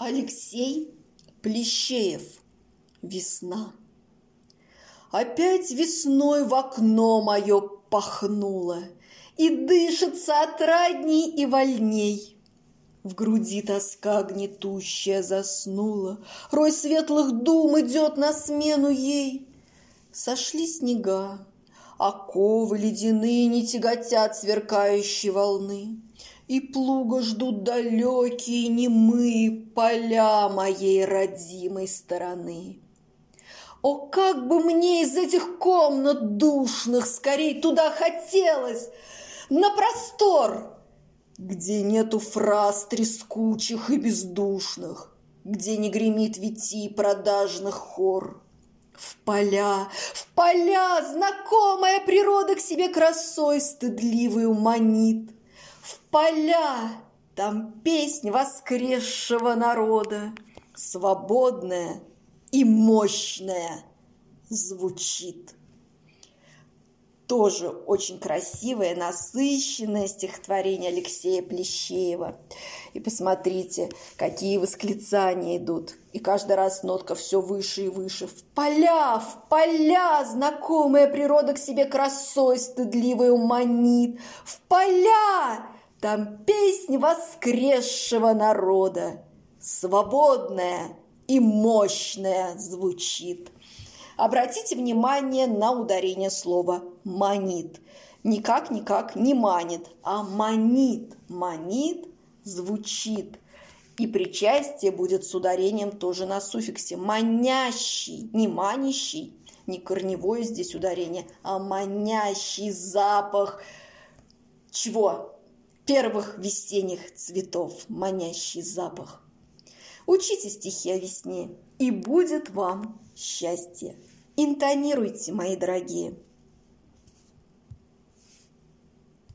Алексей Плещеев. Весна. Опять весной в окно мое пахнуло, И дышится отрадней и вольней. В груди тоска гнетущая заснула, Рой светлых дум идет на смену ей. Сошли снега, оковы ледяные Не тяготят сверкающие волны. И плуга ждут далекие немые поля моей родимой стороны. О, как бы мне из этих комнат душных скорей туда хотелось, на простор, где нету фраз трескучих и бездушных, где не гремит вити продажных хор. В поля, в поля знакомая природа к себе красой стыдливую манит – в поля, там песнь воскресшего народа, свободная и мощная звучит. Тоже очень красивое, насыщенное стихотворение Алексея Плещеева. И посмотрите, какие восклицания идут. И каждый раз нотка все выше и выше. В поля, в поля, знакомая природа к себе красой стыдливой уманит. В поля! Там песнь воскресшего народа, свободная и мощная звучит. Обратите внимание на ударение слова «манит». Никак-никак не манит, а манит. Манит звучит. И причастие будет с ударением тоже на суффиксе. Манящий, не манящий, не корневое здесь ударение, а манящий запах чего? Первых весенних цветов, манящий запах. Учите стихи о весне, и будет вам счастье. Интонируйте, мои дорогие.